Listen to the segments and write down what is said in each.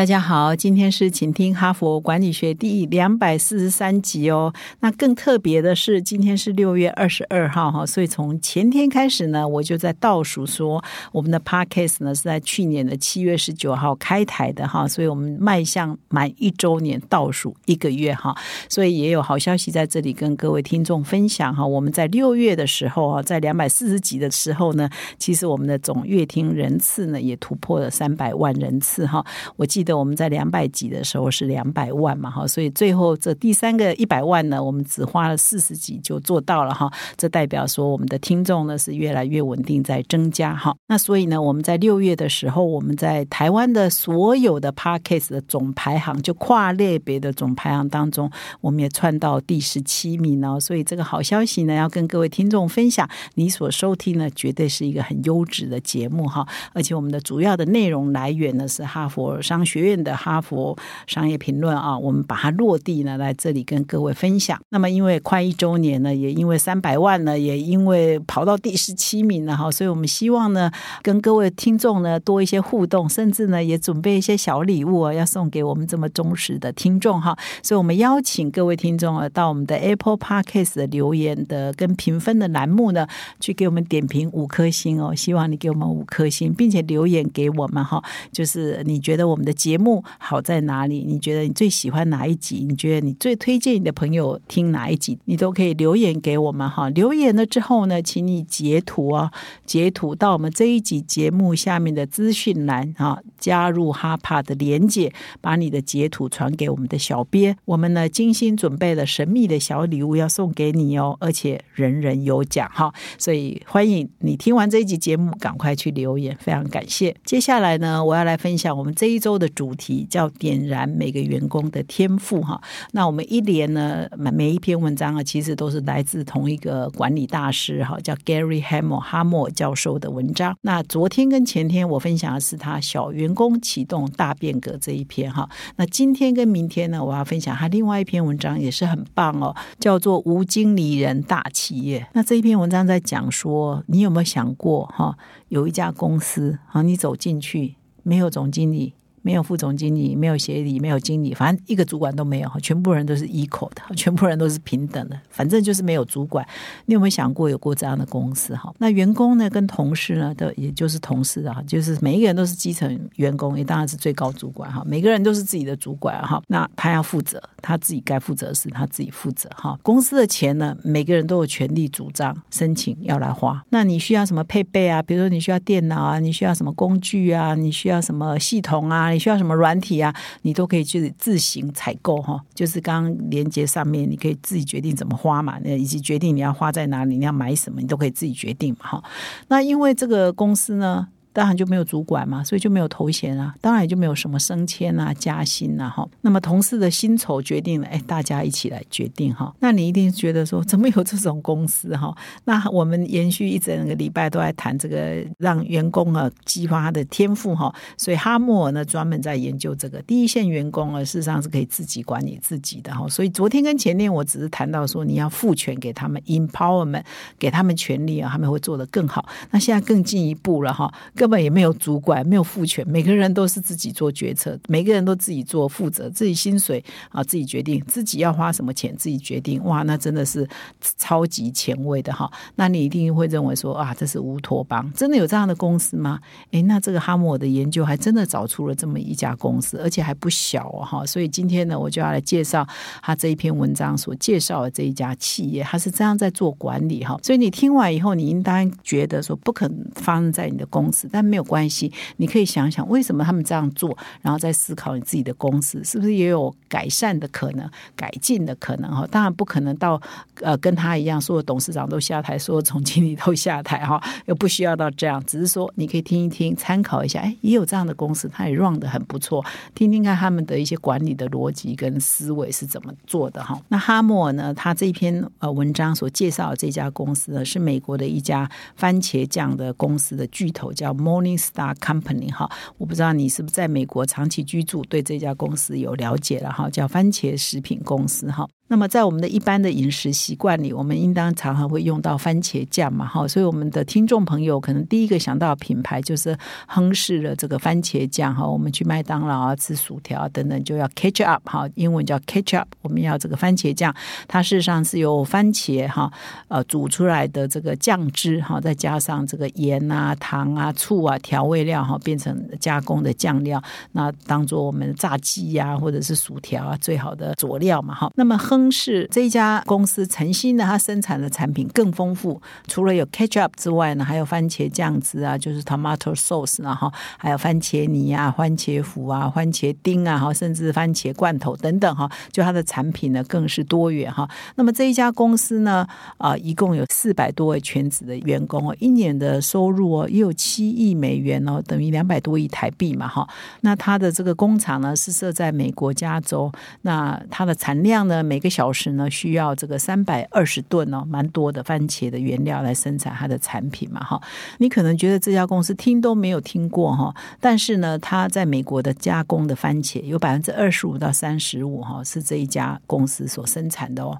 大家好，今天是请听哈佛管理学第两百四十三集哦。那更特别的是，今天是六月二十二号哈，所以从前天开始呢，我就在倒数说我们的 podcast 呢是在去年的七月十九号开台的哈，所以我们迈向满一周年倒数一个月哈，所以也有好消息在这里跟各位听众分享哈。我们在六月的时候啊，在两百四十集的时候呢，其实我们的总乐听人次呢也突破了三百万人次哈。我记得。我们在两百集的时候是两百万嘛，哈，所以最后这第三个一百万呢，我们只花了四十集就做到了哈。这代表说我们的听众呢是越来越稳定在增加哈。那所以呢，我们在六月的时候，我们在台湾的所有的 podcast 的总排行，就跨类别的总排行当中，我们也窜到第十七名哦。所以这个好消息呢，要跟各位听众分享，你所收听呢，绝对是一个很优质的节目哈。而且我们的主要的内容来源呢是哈佛商学。学院的哈佛商业评论啊，我们把它落地呢，来这里跟各位分享。那么，因为快一周年呢，也因为三百万呢，也因为跑到第十七名了哈，所以我们希望呢，跟各位听众呢多一些互动，甚至呢，也准备一些小礼物啊，要送给我们这么忠实的听众哈。所以我们邀请各位听众啊，到我们的 Apple Podcast 的留言的跟评分的栏目呢，去给我们点评五颗星哦。希望你给我们五颗星，并且留言给我们哈，就是你觉得我们的节目好在哪里？你觉得你最喜欢哪一集？你觉得你最推荐你的朋友听哪一集？你都可以留言给我们哈。留言了之后呢，请你截图啊，截图到我们这一集节目下面的资讯栏啊，加入哈帕的连接，把你的截图传给我们的小编。我们呢精心准备了神秘的小礼物要送给你哦，而且人人有奖哈。所以欢迎你听完这一集节目，赶快去留言，非常感谢。接下来呢，我要来分享我们这一周的。主题叫点燃每个员工的天赋哈。那我们一连呢，每每一篇文章啊，其实都是来自同一个管理大师哈，叫 Gary Hamel 哈默教授的文章。那昨天跟前天我分享的是他小员工启动大变革这一篇哈。那今天跟明天呢，我要分享他另外一篇文章也是很棒哦，叫做无经理人大企业。那这一篇文章在讲说，你有没有想过哈，有一家公司啊，你走进去没有总经理。没有副总经理，没有协理，没有经理，反正一个主管都没有，全部人都是 equal 的，全部人都是平等的，反正就是没有主管。你有没有想过有过这样的公司？哈，那员工呢，跟同事呢，都也就是同事啊，就是每一个人都是基层员工，也当然是最高主管哈。每个人都是自己的主管哈，那他要负责，他自己该负责的事他自己负责哈。公司的钱呢，每个人都有权利主张申请要来花。那你需要什么配备啊？比如说你需要电脑啊，你需要什么工具啊？你需要什么系统啊？你需要什么软体啊？你都可以去自行采购哈，就是刚刚连接上面，你可以自己决定怎么花嘛，那以及决定你要花在哪里，你要买什么，你都可以自己决定嘛哈。那因为这个公司呢。当然就没有主管嘛，所以就没有头衔啊，当然也就没有什么升迁啊、加薪啊，哈。那么同事的薪酬决定了，哎，大家一起来决定哈。那你一定觉得说，怎么有这种公司哈？那我们延续一整个礼拜都在谈这个，让员工啊激发他的天赋哈。所以哈默尔呢专门在研究这个第一线员工啊，事实上是可以自己管理自己的哈。所以昨天跟前天我只是谈到说，你要赋权给他们，empowerment，给他们权利啊，他们会做得更好。那现在更进一步了哈。根本也没有主管，没有赋权，每个人都是自己做决策，每个人都自己做负责，自己薪水啊自己决定，自己要花什么钱自己决定。哇，那真的是超级前卫的哈。那你一定会认为说啊，这是乌托邦，真的有这样的公司吗？诶，那这个哈默的研究还真的找出了这么一家公司，而且还不小哈。所以今天呢，我就要来介绍他这一篇文章所介绍的这一家企业，他是这样在做管理哈。所以你听完以后，你应当觉得说不可能发生在你的公司。但没有关系，你可以想想为什么他们这样做，然后再思考你自己的公司是不是也有改善的可能、改进的可能哈。当然不可能到呃跟他一样，所有董事长都下台，所有总经理都下台哈，又不需要到这样。只是说你可以听一听，参考一下，哎，也有这样的公司，他也 run 的很不错，听听看他们的一些管理的逻辑跟思维是怎么做的哈。那哈默尔呢，他这篇呃文章所介绍的这家公司呢，是美国的一家番茄酱的公司的巨头，叫。Morningstar Company 哈，我不知道你是不是在美国长期居住，对这家公司有了解了哈，叫番茄食品公司哈。那么在我们的一般的饮食习惯里，我们应当常常会用到番茄酱嘛，哈，所以我们的听众朋友可能第一个想到品牌就是亨氏的这个番茄酱哈。我们去麦当劳啊吃薯条等等就要 ketchup 哈，英文叫 ketchup，我们要这个番茄酱，它事实上是由番茄哈呃煮出来的这个酱汁哈，再加上这个盐啊、糖啊、醋啊调味料哈，变成加工的酱料，那当做我们炸鸡呀或者是薯条啊最好的佐料嘛，哈。那么亨是这一家公司，诚心的，它生产的产品更丰富。除了有 ketchup 之外呢，还有番茄酱汁啊，就是 tomato sauce 然后还有番茄泥啊、番茄糊啊、番茄丁啊，哈，甚至番茄罐头等等哈。就它的产品呢，更是多元哈。那么这一家公司呢，啊，一共有四百多位全职的员工哦，一年的收入哦，也有七亿美元哦，等于两百多亿台币嘛，哈。那它的这个工厂呢，是设在美国加州。那它的产量呢，每个小时呢需要这个三百二十吨哦，蛮多的番茄的原料来生产它的产品嘛哈。你可能觉得这家公司听都没有听过哈，但是呢，它在美国的加工的番茄有百分之二十五到三十五哈，是这一家公司所生产的哦。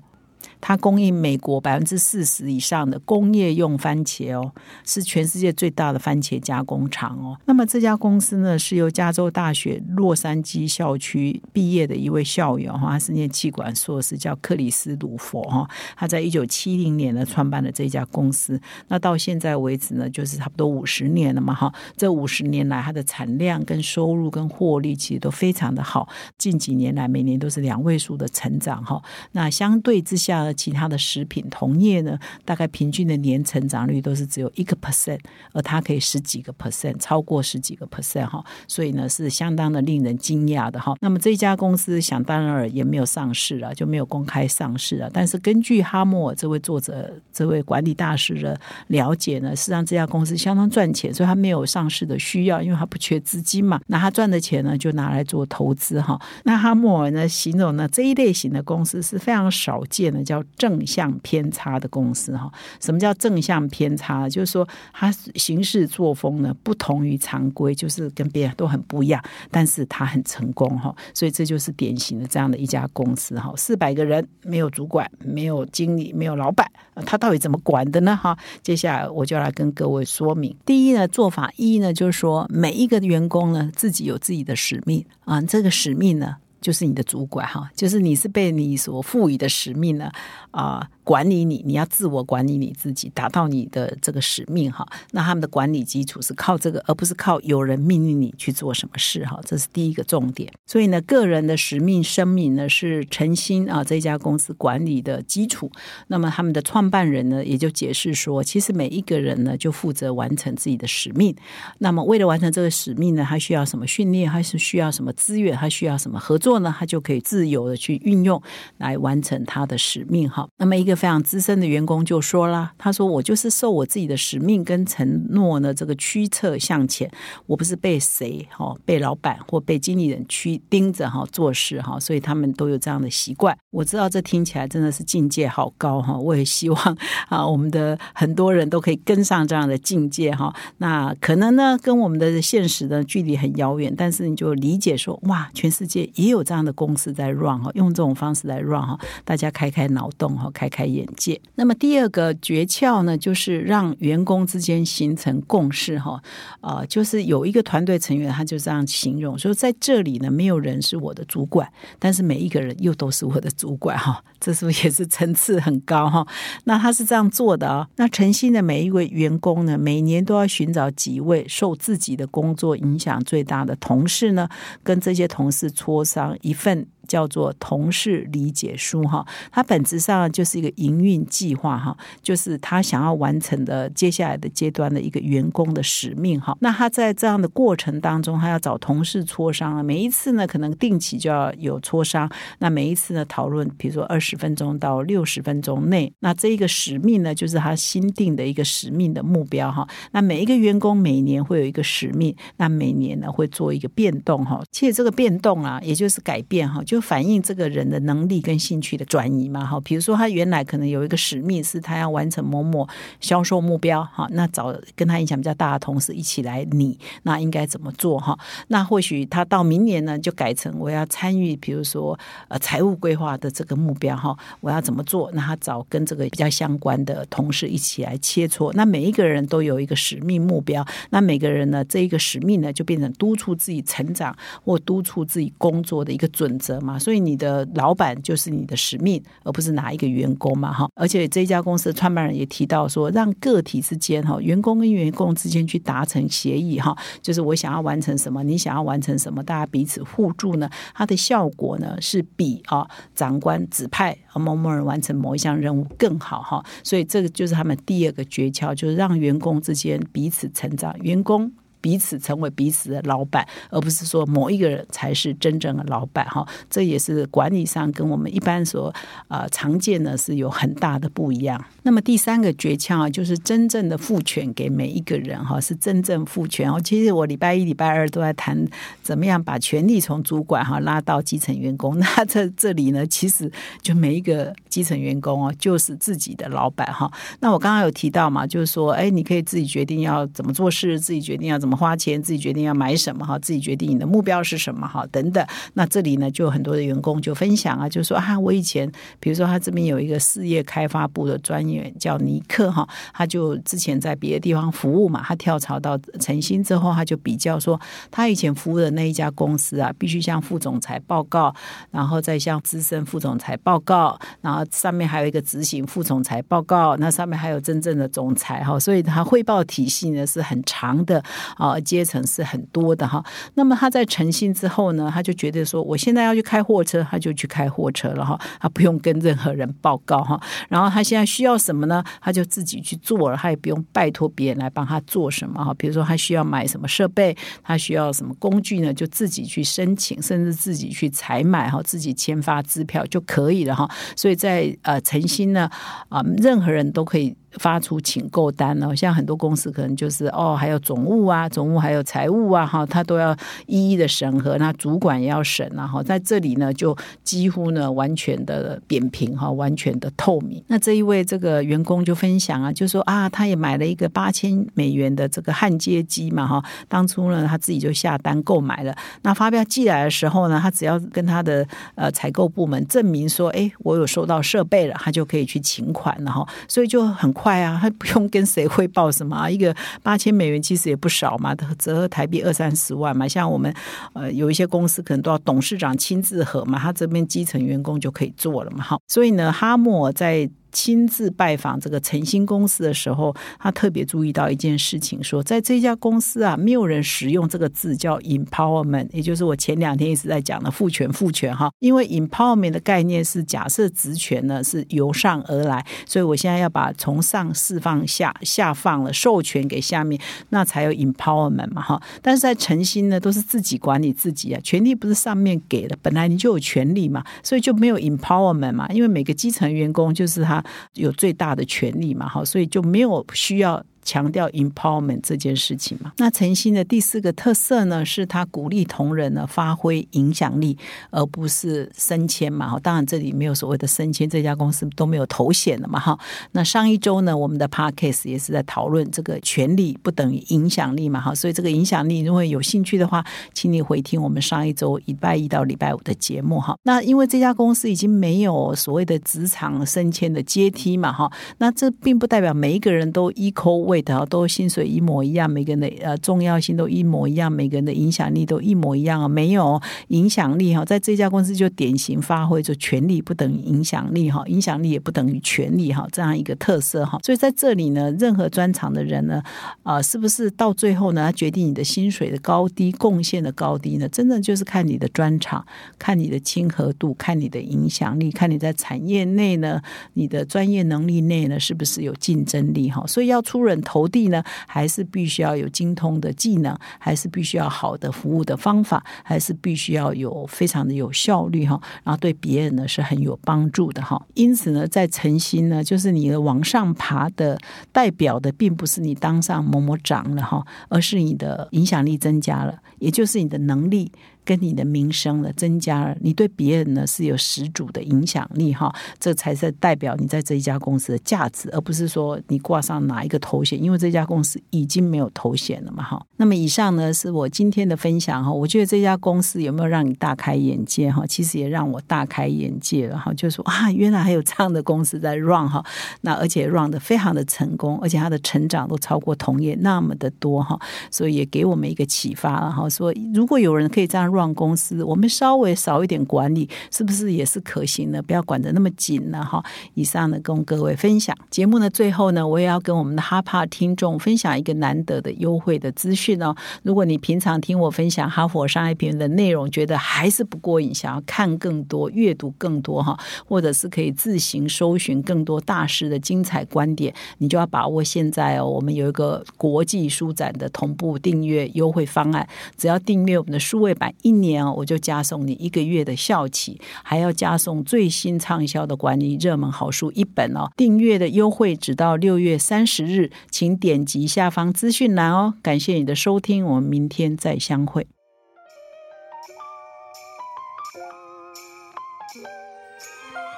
它供应美国百分之四十以上的工业用番茄哦，是全世界最大的番茄加工厂哦。那么这家公司呢，是由加州大学洛杉矶校区毕业的一位校友哈，他是念气管硕士，叫克里斯鲁佛哈。他在一九七零年呢创办了这家公司，那到现在为止呢，就是差不多五十年了嘛哈。这五十年来，它的产量、跟收入、跟获利其实都非常的好。近几年来，每年都是两位数的成长哈。那相对之下。其他的食品同业呢，大概平均的年成长率都是只有一个 percent，而它可以十几个 percent，超过十几个 percent 哈，所以呢是相当的令人惊讶的哈。那么这家公司想当然而也没有上市啊，就没有公开上市啊。但是根据哈默尔这位作者、这位管理大师的了解呢，实际上这家公司相当赚钱，所以他没有上市的需要，因为他不缺资金嘛。那他赚的钱呢，就拿来做投资哈。那哈默尔呢形容呢这一类型的公司是非常少见的，叫。正向偏差的公司哈，什么叫正向偏差？就是说，它行事作风呢不同于常规，就是跟别人都很不一样，但是它很成功哈，所以这就是典型的这样的一家公司哈。四百个人，没有主管，没有经理，没有老板，他到底怎么管的呢？哈，接下来我就来跟各位说明。第一呢，做法一呢，就是说每一个员工呢自己有自己的使命啊，这个使命呢。就是你的主管哈，就是你是被你所赋予的使命呢啊。管理你，你要自我管理你自己，达到你的这个使命哈。那他们的管理基础是靠这个，而不是靠有人命令你去做什么事哈。这是第一个重点。所以呢，个人的使命、生命呢是诚心啊，这家公司管理的基础。那么他们的创办人呢，也就解释说，其实每一个人呢，就负责完成自己的使命。那么为了完成这个使命呢，他需要什么训练，还是需要什么资源，他需要什么合作呢？他就可以自由的去运用来完成他的使命哈。那么一个。非常资深的员工就说了：“他说我就是受我自己的使命跟承诺呢，这个驱策向前。我不是被谁哈，被老板或被经理人驱盯着哈做事哈，所以他们都有这样的习惯。我知道这听起来真的是境界好高哈，我也希望啊，我们的很多人都可以跟上这样的境界哈。那可能呢，跟我们的现实的距离很遥远，但是你就理解说，哇，全世界也有这样的公司在 run 哈，用这种方式来 run 哈，大家开开脑洞哈，开开。”开眼界。那么第二个诀窍呢，就是让员工之间形成共识哈。啊，就是有一个团队成员，他就这样形容说，在这里呢，没有人是我的主管，但是每一个人又都是我的主管哈。这是不是也是层次很高哈？那他是这样做的啊。那诚信的每一位员工呢，每年都要寻找几位受自己的工作影响最大的同事呢，跟这些同事磋商一份。叫做同事理解书哈，它本质上就是一个营运计划哈，就是他想要完成的接下来的阶段的一个员工的使命哈。那他在这样的过程当中，他要找同事磋商啊，每一次呢可能定期就要有磋商，那每一次呢讨论，比如说二十分钟到六十分钟内，那这一个使命呢就是他新定的一个使命的目标哈。那每一个员工每年会有一个使命，那每年呢会做一个变动哈。其实这个变动啊，也就是改变哈，就反映这个人的能力跟兴趣的转移嘛，哈。比如说他原来可能有一个使命是他要完成某某销售目标，哈，那找跟他影响比较大的同事一起来拟，那应该怎么做，哈？那或许他到明年呢，就改成我要参与，比如说呃财务规划的这个目标，哈，我要怎么做？那他找跟这个比较相关的同事一起来切磋。那每一个人都有一个使命目标，那每个人呢，这一个使命呢，就变成督促自己成长或督促自己工作的一个准则嘛。所以你的老板就是你的使命，而不是哪一个员工嘛，哈。而且这家公司的创办人也提到说，让个体之间哈，员工跟员工之间去达成协议哈，就是我想要完成什么，你想要完成什么，大家彼此互助呢，它的效果呢是比啊长官指派某某人完成某一项任务更好哈。所以这个就是他们第二个诀窍，就是让员工之间彼此成长，员工。彼此成为彼此的老板，而不是说某一个人才是真正的老板哈。这也是管理上跟我们一般所呃常见的是有很大的不一样。那么第三个诀窍啊，就是真正的赋权给每一个人哈，是真正赋权哦。其实我礼拜一、礼拜二都在谈怎么样把权力从主管哈拉到基层员工。那在这里呢，其实就每一个基层员工哦，就是自己的老板哈。那我刚刚有提到嘛，就是说，哎，你可以自己决定要怎么做事，自己决定要怎么。怎么花钱，自己决定要买什么哈，自己决定你的目标是什么哈，等等。那这里呢，就有很多的员工就分享啊，就说啊，我以前比如说他这边有一个事业开发部的专员叫尼克哈，他就之前在别的地方服务嘛，他跳槽到诚心之后，他就比较说，他以前服务的那一家公司啊，必须向副总裁报告，然后再向资深副总裁报告，然后上面还有一个执行副总裁报告，那上面还有真正的总裁哈，所以他汇报体系呢是很长的。啊，阶层是很多的哈。那么他在诚信之后呢，他就觉得说，我现在要去开货车，他就去开货车了哈。他不用跟任何人报告哈。然后他现在需要什么呢？他就自己去做了，他也不用拜托别人来帮他做什么哈。比如说他需要买什么设备，他需要什么工具呢？就自己去申请，甚至自己去采买哈，自己签发支票就可以了哈。所以在呃诚心呢啊，任何人都可以。发出请购单了，像很多公司可能就是哦，还有总务啊，总务还有财务啊，哈，他都要一一的审核，那主管也要审然后在这里呢，就几乎呢完全的扁平哈，完全的透明。那这一位这个员工就分享啊，就说啊，他也买了一个八千美元的这个焊接机嘛，哈，当初呢他自己就下单购买了。那发票寄来的时候呢，他只要跟他的呃采购部门证明说，哎，我有收到设备了，他就可以去请款了哈，所以就很。快啊，他 不用跟谁汇报什么啊，一个八千美元其实也不少嘛，折合台币二三十万嘛。像我们呃有一些公司可能都要董事长亲自核嘛，他这边基层员工就可以做了嘛。好，所以呢，哈默在。亲自拜访这个诚心公司的时候，他特别注意到一件事情，说在这家公司啊，没有人使用这个字叫 empowerment，也就是我前两天一直在讲的赋权赋权哈。因为 empowerment 的概念是假设职权呢是由上而来，所以我现在要把从上释放下下放了授权给下面，那才有 empowerment 嘛哈。但是在诚心呢，都是自己管理自己啊，权利不是上面给的，本来你就有权利嘛，所以就没有 empowerment 嘛，因为每个基层员工就是他。有最大的权利嘛？哈，所以就没有需要。强调 empowerment 这件事情嘛？那诚心的第四个特色呢，是他鼓励同仁呢发挥影响力，而不是升迁嘛？哈，当然这里没有所谓的升迁，这家公司都没有头衔的嘛？哈，那上一周呢，我们的 podcast 也是在讨论这个权力不等于影响力嘛？哈，所以这个影响力，如果有兴趣的话，请你回听我们上一周礼拜一到礼拜五的节目哈。那因为这家公司已经没有所谓的职场升迁的阶梯嘛？哈，那这并不代表每一个人都 equal 的都薪水一模一样，每个人的呃重要性都一模一样，每个人的影响力都一模一样啊，没有影响力哈，在这家公司就典型发挥就权力不等于影响力哈，影响力也不等于权力哈，这样一个特色哈，所以在这里呢，任何专长的人呢，啊，是不是到最后呢，决定你的薪水的高低、贡献的高低呢？真的就是看你的专长，看你的亲和度，看你的影响力，看你在产业内呢，你的专业能力内呢，是不是有竞争力哈？所以要出人。投递呢，还是必须要有精通的技能，还是必须要好的服务的方法，还是必须要有非常的有效率哈，然后对别人呢是很有帮助的哈。因此呢，在诚心呢，就是你的往上爬的代表的，并不是你当上某某长了哈，而是你的影响力增加了，也就是你的能力。跟你的名声呢增加了，你对别人呢是有十足的影响力哈，这才是代表你在这一家公司的价值，而不是说你挂上哪一个头衔，因为这家公司已经没有头衔了嘛哈。那么以上呢是我今天的分享哈，我觉得这家公司有没有让你大开眼界哈？其实也让我大开眼界了哈，就说啊，原来还有这样的公司在 run 哈，那而且 run 的非常的成功，而且它的成长都超过同业那么的多哈，所以也给我们一个启发了哈，说如果有人可以这样 run 公司，我们稍微少一点管理，是不是也是可行的？不要管得那么紧了哈。以上呢，跟各位分享节目呢，最后呢，我也要跟我们的哈帕听众分享一个难得的优惠的资讯哦。如果你平常听我分享哈佛商业评论的内容，觉得还是不过瘾，想要看更多、阅读更多哈，或者是可以自行搜寻更多大师的精彩观点，你就要把握现在哦。我们有一个国际书展的同步订阅优惠方案，只要订阅我们的数位版一一年哦，我就加送你一个月的校企，还要加送最新畅销的管理热门好书一本哦。订阅的优惠只到六月三十日，请点击下方资讯栏哦。感谢你的收听，我们明天再相会。